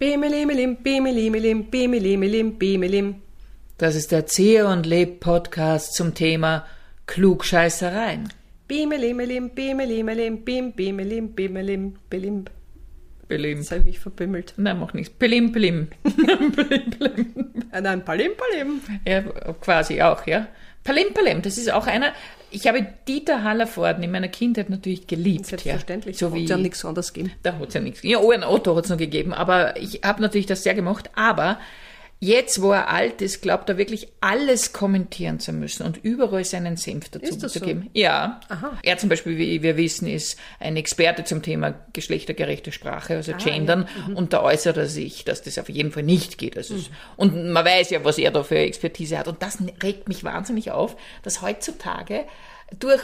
Bimelimelim, bimelimelim, bimelimelim, bimelim. Das ist der Zehe und Leb Podcast zum Thema Klugscheißereien. Bimelimelim, bimelimelim, bim, bimelim, bimelim, bilim. Belim. Jetzt habe ich mich verbimmelt. Nein, mach nichts. Belim, belim. belim, belim. Nein, palim, palim. Ja, quasi auch, ja. Palim, palim. Das ist auch einer. Ich habe Dieter Hallervorden in meiner Kindheit natürlich geliebt. Selbstverständlich. Ja. So Hat wie, ja nichts anderes gegeben. Da hat es ja nichts. Ja, oh, ein Otto hat es noch gegeben, aber ich habe natürlich das sehr gemocht. Aber jetzt, wo er alt ist, glaubt er wirklich alles kommentieren zu müssen und überall seinen Senf dazu Ist das zu so? geben. Ja. Aha. Er zum Beispiel, wie wir wissen, ist ein Experte zum Thema geschlechtergerechte Sprache, also Gendern. Und da äußert er sich, dass das auf jeden Fall nicht geht. Also es- Und man weiß ja, was er da für Expertise hat. Und das regt mich wahnsinnig auf, dass heutzutage durch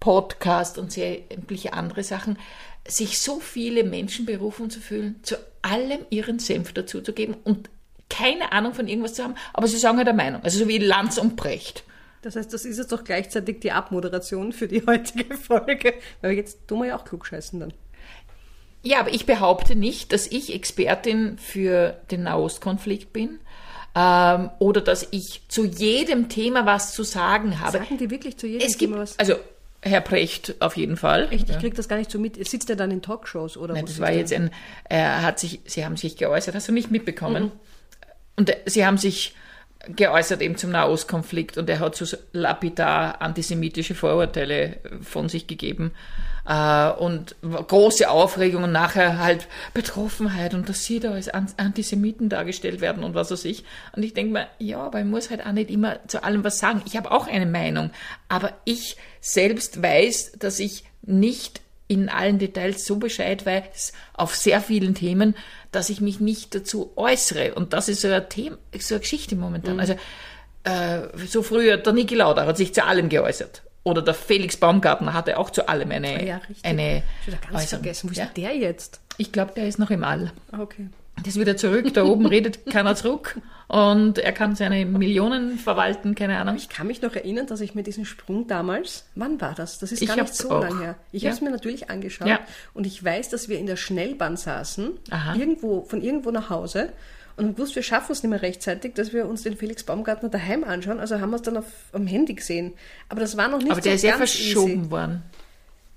Podcast und sämtliche andere Sachen sich so viele Menschen berufen zu fühlen, zu allem ihren Senf dazu zu geben und keine Ahnung von irgendwas zu haben, aber sie sagen halt eine Meinung. Also so wie Lanz und Brecht. Das heißt, das ist jetzt doch gleichzeitig die Abmoderation für die heutige Folge. Weil jetzt tun wir ja auch klugscheißen dann. Ja, aber ich behaupte nicht, dass ich Expertin für den Nahostkonflikt bin ähm, oder dass ich zu jedem Thema was zu sagen habe. Sagen die wirklich zu jedem es gibt, Thema was? also Herr Brecht auf jeden Fall. Echt, ich krieg das gar nicht so mit. Sitzt er dann in Talkshows oder Nein, das war jetzt ein, er hat sich, Sie haben sich geäußert, hast du nicht mitbekommen? Und Sie haben sich geäußert eben zum Nahostkonflikt und er hat so lapidar antisemitische Vorurteile von sich gegeben äh, und große Aufregung und nachher halt Betroffenheit und dass sie da als An- Antisemiten dargestellt werden und was weiß ich. Und ich denke mir, ja, aber ich muss halt auch nicht immer zu allem was sagen. Ich habe auch eine Meinung, aber ich selbst weiß, dass ich nicht in allen Details so Bescheid weiß auf sehr vielen Themen, dass ich mich nicht dazu äußere. Und das ist so ein Thema, so eine Geschichte momentan. Also äh, so früher, der Niki Lauda hat sich zu allem geäußert. Oder der Felix Baumgartner hatte auch zu allem eine, ja, richtig. eine Ich hab ganz Äußerung. vergessen. Wo ist Ja? der jetzt? Ich glaube, der ist noch im All. Ah, okay. Ist wieder zurück, da oben redet keiner zurück und er kann seine Millionen verwalten, keine Ahnung. Ich kann mich noch erinnern, dass ich mir diesen Sprung damals, wann war das? Das ist Ich gar nicht so lange her. Ich Ja. habe es mir natürlich angeschaut Ja. und ich weiß, dass wir in der Schnellbahn saßen, Aha. irgendwo, von irgendwo nach Hause und gewusst, wir schaffen es nicht mehr rechtzeitig, dass wir uns den Felix Baumgartner daheim anschauen. Also haben wir es dann auf, am Handy gesehen. Aber das war noch nicht Aber so der ist ja verschoben easy. worden.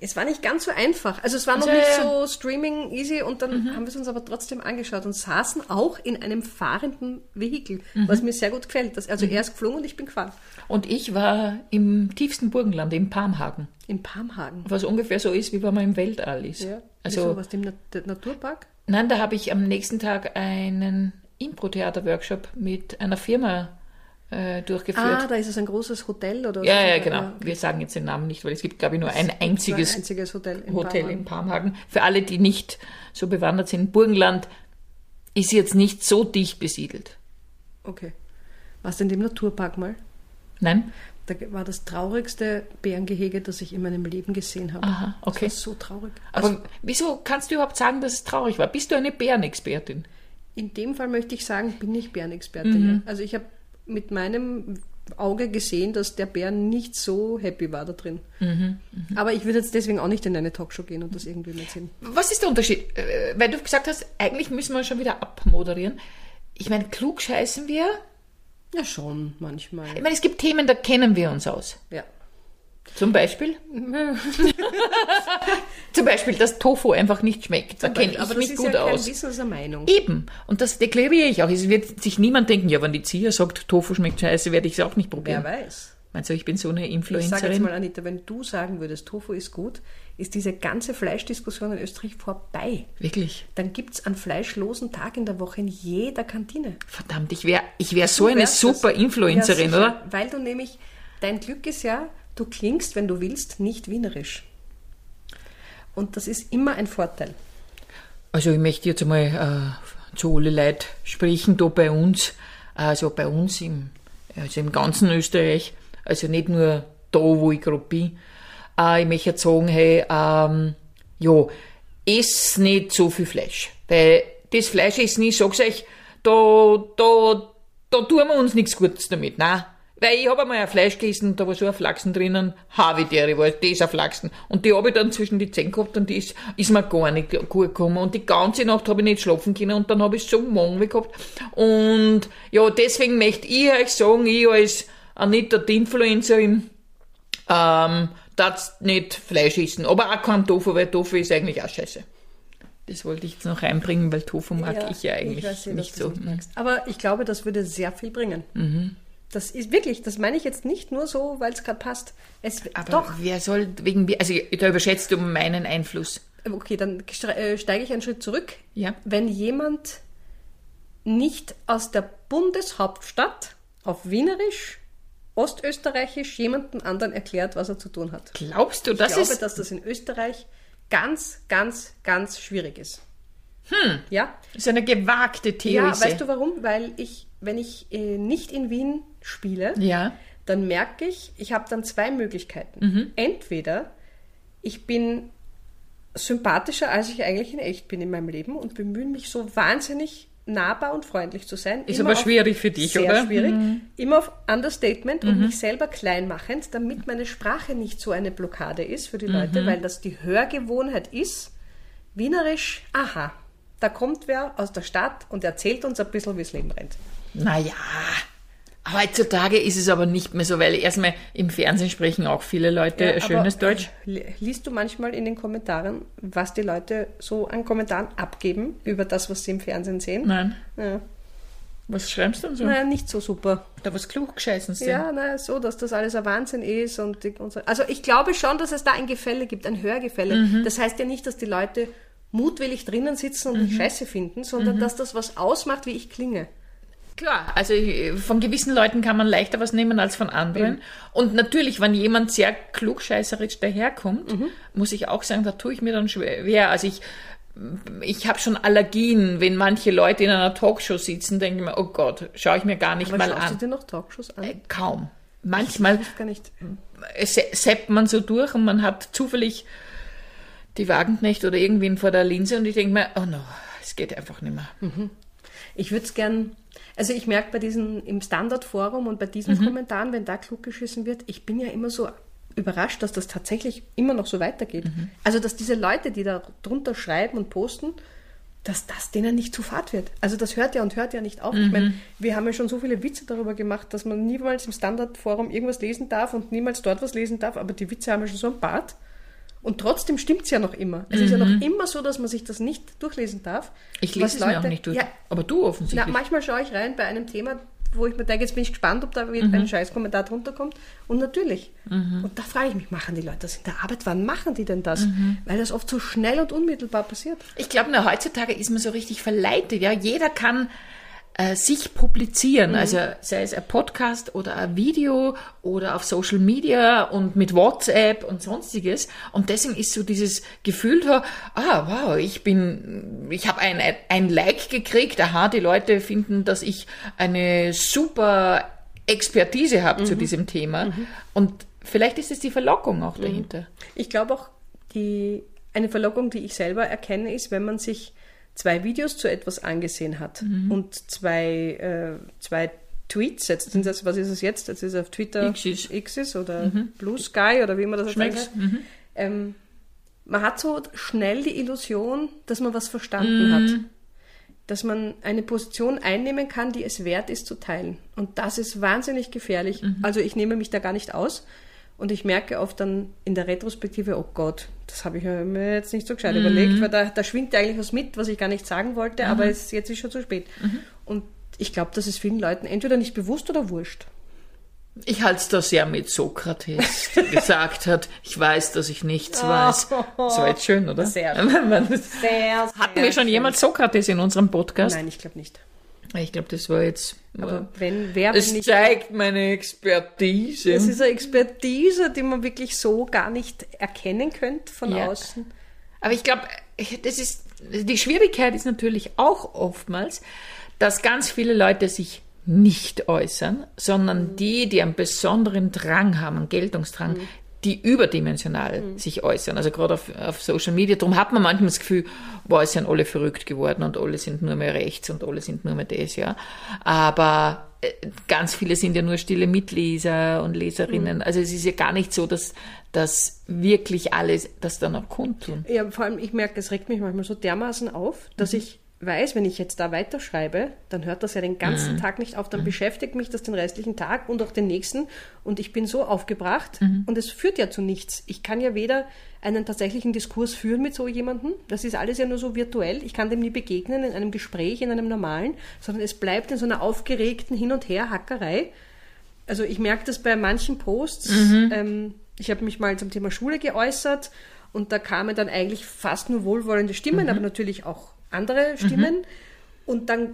Es war nicht ganz so einfach. Also es war noch Also, nicht Mhm. ja. so Streaming easy und dann haben wir es uns aber trotzdem angeschaut und saßen auch in einem fahrenden Vehikel, Mhm. was mir sehr gut gefällt. Das, also er ist geflogen und ich bin gefahren. Und ich war im tiefsten Burgenland, im Palmhagen. In Palmhagen. Was ungefähr so ist, wie wenn man im Weltall ist. Ja. Also, Wieso, was dem Na Naturpark? nein, da habe ich am nächsten Tag einen Impro-Theater-Workshop mit einer Firma äh, durchgeführt. Ah, da ist es ein großes Hotel oder ja, so. ja, genau. Wir sagen jetzt den Namen nicht, weil es gibt, glaube ich, nur ein Ein einziges einziges Hotel in Hotel Palmhagen. in Palmhagen. Für alle, die nicht so bewandert sind, Burgenland ist jetzt nicht so dicht besiedelt. Okay. Warst du in dem Naturpark mal? Nein? Da war das traurigste Bärengehege, das ich in meinem Leben gesehen habe. Aha, okay. Das war so traurig. Aber Also, wieso kannst du überhaupt sagen, dass es traurig war? Bist du eine Bärenexpertin? in dem Fall möchte ich sagen, bin ich Bärenexpertin. Mhm. ja. Also ich habe mit meinem Auge gesehen, dass der Bär nicht so happy war da drin. Mhm, Aber ich würde jetzt deswegen auch nicht in eine Talkshow gehen und das irgendwie erzählen. Was ist der Unterschied? Äh, Weil du gesagt hast, eigentlich müssen wir schon wieder abmoderieren. Ich meine, klug scheißen wir. Ja, schon, manchmal. Ich meine, es gibt Themen, da kennen wir uns aus. Ja. Zum Beispiel? Zum Beispiel, dass Tofu einfach nicht schmeckt. Da kenne ich mich ist gut ja kein aus. Wissen, das ist eine Meinung. Eben. Und das deklariere ich auch. Es wird sich niemand denken, ja, wenn die Zia sagt, Tofu schmeckt scheiße, werde ich es auch nicht probieren. Wer weiß. Meinst du, ich bin so eine Ich sage jetzt Influencerin? mal, Anita, wenn du sagen würdest, Tofu ist gut, ist diese ganze Fleischdiskussion in Österreich vorbei. Wirklich. Dann gibt es einen fleischlosen Tag in der Woche in jeder Kantine. Verdammt, ich wäre ich wär so eine super. Influencerin, Ja, oder? Weil du nämlich, dein Glück ist ja, du klingst, wenn du willst, nicht wienerisch. Und das ist immer ein Vorteil. Also ich möchte jetzt einmal äh, zu alle Leuten sprechen, da bei uns, also bei uns im, also im ganzen Österreich, also nicht nur da, wo ich gerade bin. Äh, ich möchte jetzt sagen, hey, ähm, ja, ess nicht so viel Fleisch. Weil das Fleisch essen, ich sag's euch, da, da, da tun wir uns nichts Gutes damit. Nein, Weil ich habe einmal ein Fleisch gegessen, da war so ein Flachsen drinnen, Havidere war das ein Flachsen. Und die habe ich dann zwischen die Zähne gehabt und die ist, ist mir gar nicht gut gekommen. Und die ganze Nacht habe ich nicht schlafen können und dann habe ich so Mangel gehabt. Und ja, deswegen möchte ich euch sagen, ich als Anita die Influencerin, ähm, darf nicht Fleisch essen. Aber auch kein Tofu, weil Tofu ist eigentlich auch scheiße. Das wollte ich jetzt noch reinbringen, weil Tofu mag ja, ich ja eigentlich ich weiß, nicht so. Nicht Aber ich glaube, das würde sehr viel bringen. Mhm. Das ist wirklich, das meine ich jetzt nicht nur so, weil es gerade passt. Es, Aber doch. wer soll wegen, also da überschätzt du meinen Einfluss. Okay, dann äh, steige ich einen Schritt zurück. Ja. Wenn jemand nicht aus der Bundeshauptstadt auf Wienerisch, Ostösterreichisch jemanden anderen erklärt, was er zu tun hat. Glaubst du, das ist... Ich glaube, dass das in Österreich ganz, ganz, ganz schwierig ist. Hm. Ja. Das ist eine gewagte Theorie. Ja, weißt du warum? Weil ich, wenn ich äh, nicht in Wien spiele, ja. dann merke ich, ich habe dann zwei Möglichkeiten. Mhm. Entweder ich bin sympathischer, als ich eigentlich in echt bin in meinem Leben und bemühe mich so wahnsinnig nahbar und freundlich zu sein. Ist aber schwierig für dich, sehr oder? Sehr schwierig. Mhm. Immer auf Understatement mhm. und mich selber klein machend, damit meine Sprache nicht so eine Blockade ist für die Leute, mhm. weil das die Hörgewohnheit ist. Wienerisch, aha, da kommt wer aus der Stadt und erzählt uns ein bisschen, wie das Leben rennt. Naja, Heutzutage ist es aber nicht mehr so, weil erstmal im Fernsehen sprechen auch viele Leute ja, schönes Deutsch. Liest du manchmal in den Kommentaren, was die Leute so an Kommentaren abgeben über das, was sie im Fernsehen sehen? Nein. Ja. Was schreibst du denn so? Naja, nicht so super. Da was klug gescheißen sind. Ja, naja, so, dass das alles ein Wahnsinn ist. Und, die, und so. Also ich glaube schon, dass es da ein Gefälle gibt, ein Hörgefälle. Mhm. Das heißt ja nicht, dass die Leute mutwillig drinnen sitzen und mhm. scheiße finden, sondern mhm. dass das was ausmacht, wie ich klinge. Klar, also von gewissen Leuten kann man leichter was nehmen als von anderen. Mhm. Und natürlich, wenn jemand sehr klugscheißerisch daherkommt, mhm. muss ich auch sagen, da tue ich mir dann schwer. Also ich, ich habe schon Allergien, wenn manche Leute in einer Talkshow sitzen, denke ich mir, oh Gott, schaue ich mir gar nicht Aber mal an. du dir noch Talkshows an? Äh, kaum. Manchmal gar nicht. seppt man so durch und man hat zufällig die Wagenknecht oder irgendwen vor der Linse und ich denke mir, oh no, es geht einfach nicht mehr. Mhm. Ich würde es gern also ich merke bei diesen im Standardforum und bei diesen mhm. Kommentaren, wenn da klug geschissen wird, ich bin ja immer so überrascht, dass das tatsächlich immer noch so weitergeht. Mhm. Also dass diese Leute, die da drunter schreiben und posten, dass das denen nicht zu fad wird. Also das hört ja und hört ja nicht auf. Mhm. Ich meine, wir haben ja schon so viele Witze darüber gemacht, dass man niemals im Standardforum irgendwas lesen darf und niemals dort was lesen darf, aber die Witze haben ja schon so ein Bart. Und trotzdem stimmt es ja noch immer. Es mhm. ist ja noch mhm. immer so, dass man sich das nicht durchlesen darf. Ich lese es Leute, mir auch nicht durch. Ja, aber du offensichtlich. Na, manchmal schaue ich rein bei einem Thema, wo ich mir denke, jetzt bin ich gespannt, ob da mhm. ein Scheißkommentar drunter kommt. Und natürlich. Mhm. Und da frage ich mich, machen die Leute das in der Arbeit? Wann machen die denn das? Mhm. Weil das oft so schnell und unmittelbar passiert. Ich glaube, heutzutage ist man so richtig verleitet. Ja, jeder kann äh, sich publizieren, mhm. also sei es ein Podcast oder ein Video oder auf Social Media und mit WhatsApp und sonstiges. Und deswegen ist so dieses Gefühl da, ah, wow, ich bin, ich habe ein, ein Like gekriegt, aha, die Leute finden, dass ich eine super Expertise habe mhm. zu diesem Thema. Mhm. Und vielleicht ist es die Verlockung auch mhm. dahinter. Ich glaube auch, die, eine Verlockung, die ich selber erkenne, ist, wenn man sich zwei Videos zu etwas angesehen hat mhm. und zwei, äh, zwei Tweets, jetzt sind das, was ist es jetzt? Jetzt ist es auf Twitter Xis, Xis oder mhm. Blue Sky oder wie man das nennt. Mhm. Ähm, man hat so schnell die Illusion, dass man was verstanden mhm. hat. Dass man eine Position einnehmen kann, die es wert ist zu teilen. Und das ist wahnsinnig gefährlich. Mhm. Also ich nehme mich da gar nicht aus. Und ich merke oft dann in der Retrospektive, oh Gott, das habe ich mir jetzt nicht so gescheit mhm. überlegt, weil da, da schwingt eigentlich was mit, was ich gar nicht sagen wollte, mhm. aber es, jetzt ist schon zu spät. Mhm. Und ich glaube, das ist vielen Leuten entweder nicht bewusst oder wurscht. Ich halte es da sehr mit Sokrates, der gesagt hat, ich weiß, dass ich nichts weiß. Das war jetzt schön, oder? Sehr schön. sehr, sehr Hatten wir schon schön. jemals Sokrates in unserem Podcast? Nein, ich glaube nicht. Ich glaube, das war jetzt. Aber wenn, wer es nicht, zeigt meine Expertise. Es ist eine Expertise, die man wirklich so gar nicht erkennen könnte von ja. außen. Aber ich glaube, das ist die Schwierigkeit ist natürlich auch oftmals, dass ganz viele Leute sich nicht äußern, sondern die, die einen besonderen Drang haben, einen Geltungsdrang, mhm. Die überdimensional mhm. sich äußern. Also gerade auf, auf Social Media. Darum hat man manchmal das Gefühl, boah, es sind alle verrückt geworden und alle sind nur mehr rechts und alle sind nur mehr das, ja. Aber äh, ganz viele sind ja nur stille Mitleser und Leserinnen. Mhm. Also es ist ja gar nicht so, dass, dass wirklich alle das dann auch kundtun. Ja, vor allem, ich merke, es regt mich manchmal so dermaßen auf, dass mhm. ich weiß, wenn ich jetzt da weiterschreibe, dann hört das ja den ganzen mhm. Tag nicht auf, dann mhm. beschäftigt mich das den restlichen Tag und auch den nächsten und ich bin so aufgebracht mhm. und es führt ja zu nichts. Ich kann ja weder einen tatsächlichen Diskurs führen mit so jemandem, das ist alles ja nur so virtuell, ich kann dem nie begegnen in einem Gespräch, in einem normalen, sondern es bleibt in so einer aufgeregten Hin- und Her-Hackerei. Also ich merke das bei manchen Posts, mhm. ähm, ich habe mich mal zum Thema Schule geäußert und da kamen dann eigentlich fast nur wohlwollende Stimmen, mhm. aber natürlich auch andere Stimmen. Mhm. Und dann,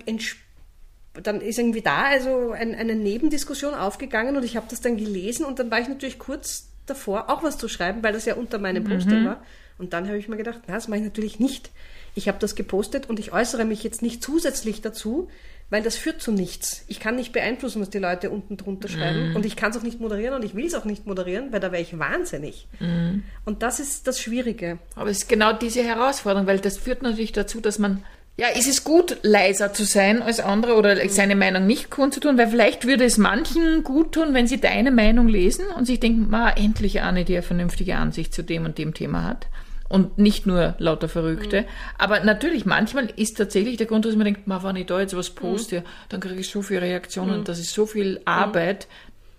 dann ist irgendwie da also ein, eine Nebendiskussion aufgegangen und ich habe das dann gelesen und dann war ich natürlich kurz davor, auch was zu schreiben, weil das ja unter meinem mhm. Posting war. Und dann habe ich mir gedacht, na, das mache ich natürlich nicht. Ich habe das gepostet und ich äußere mich jetzt nicht zusätzlich dazu, weil das führt zu nichts. Ich kann nicht beeinflussen, was die Leute unten drunter schreiben mm. und ich kann es auch nicht moderieren und ich will es auch nicht moderieren, weil da wäre ich wahnsinnig. Mm. Und das ist das Schwierige. Aber es ist genau diese Herausforderung, weil das führt natürlich dazu, dass man ja, ist es gut, leiser zu sein als andere oder mm. seine Meinung nicht kundzutun, weil vielleicht würde es manchen gut tun, wenn sie deine Meinung lesen und sich denken, ma, endlich eine, die eine vernünftige Ansicht zu dem und dem Thema hat und nicht nur lauter Verrückte. Mhm. Aber natürlich, manchmal ist tatsächlich der Grund, dass man denkt, wenn ich da jetzt was poste, mhm. dann kriege ich so viele Reaktionen, mhm. das ist so viel Arbeit,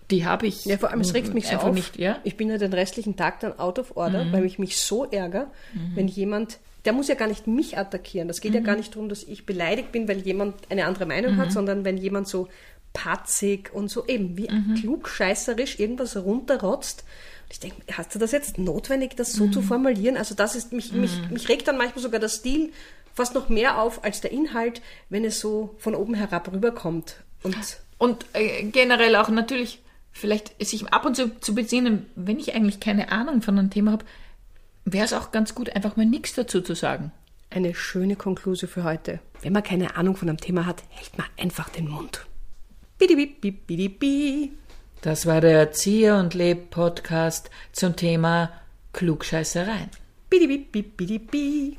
die habe ich. Ja, vor allem, es regt mich so auf. Nicht, ja? Ich bin ja den restlichen Tag dann out of order, mhm. weil ich mich so ärgere, mhm. wenn jemand, der muss ja gar nicht mich attackieren. Das geht ja mhm. gar nicht darum, dass ich beleidigt bin, weil jemand eine andere Meinung hat, sondern wenn jemand so patzig und so eben wie klugscheißerisch irgendwas runterrotzt, ich denke, hast du das jetzt notwendig, das so mhm. zu formulieren? Also das ist, mich, mhm. mich, mich regt dann manchmal sogar der Stil fast noch mehr auf als der Inhalt, wenn es so von oben herab rüberkommt. Und, und äh, generell auch natürlich vielleicht sich ab und zu zu besinnen, wenn ich eigentlich keine Ahnung von einem Thema habe, wäre es auch ganz gut, einfach mal nichts dazu zu sagen. Eine schöne Konklusion für heute. Wenn man keine Ahnung von einem Thema hat, hält man einfach den Mund. Bidi, bidi, bidi, bidi. Das war der Erzieher und Leb Podcast zum Thema Klugscheißereien. Bidi, bidi, bidi, bidi.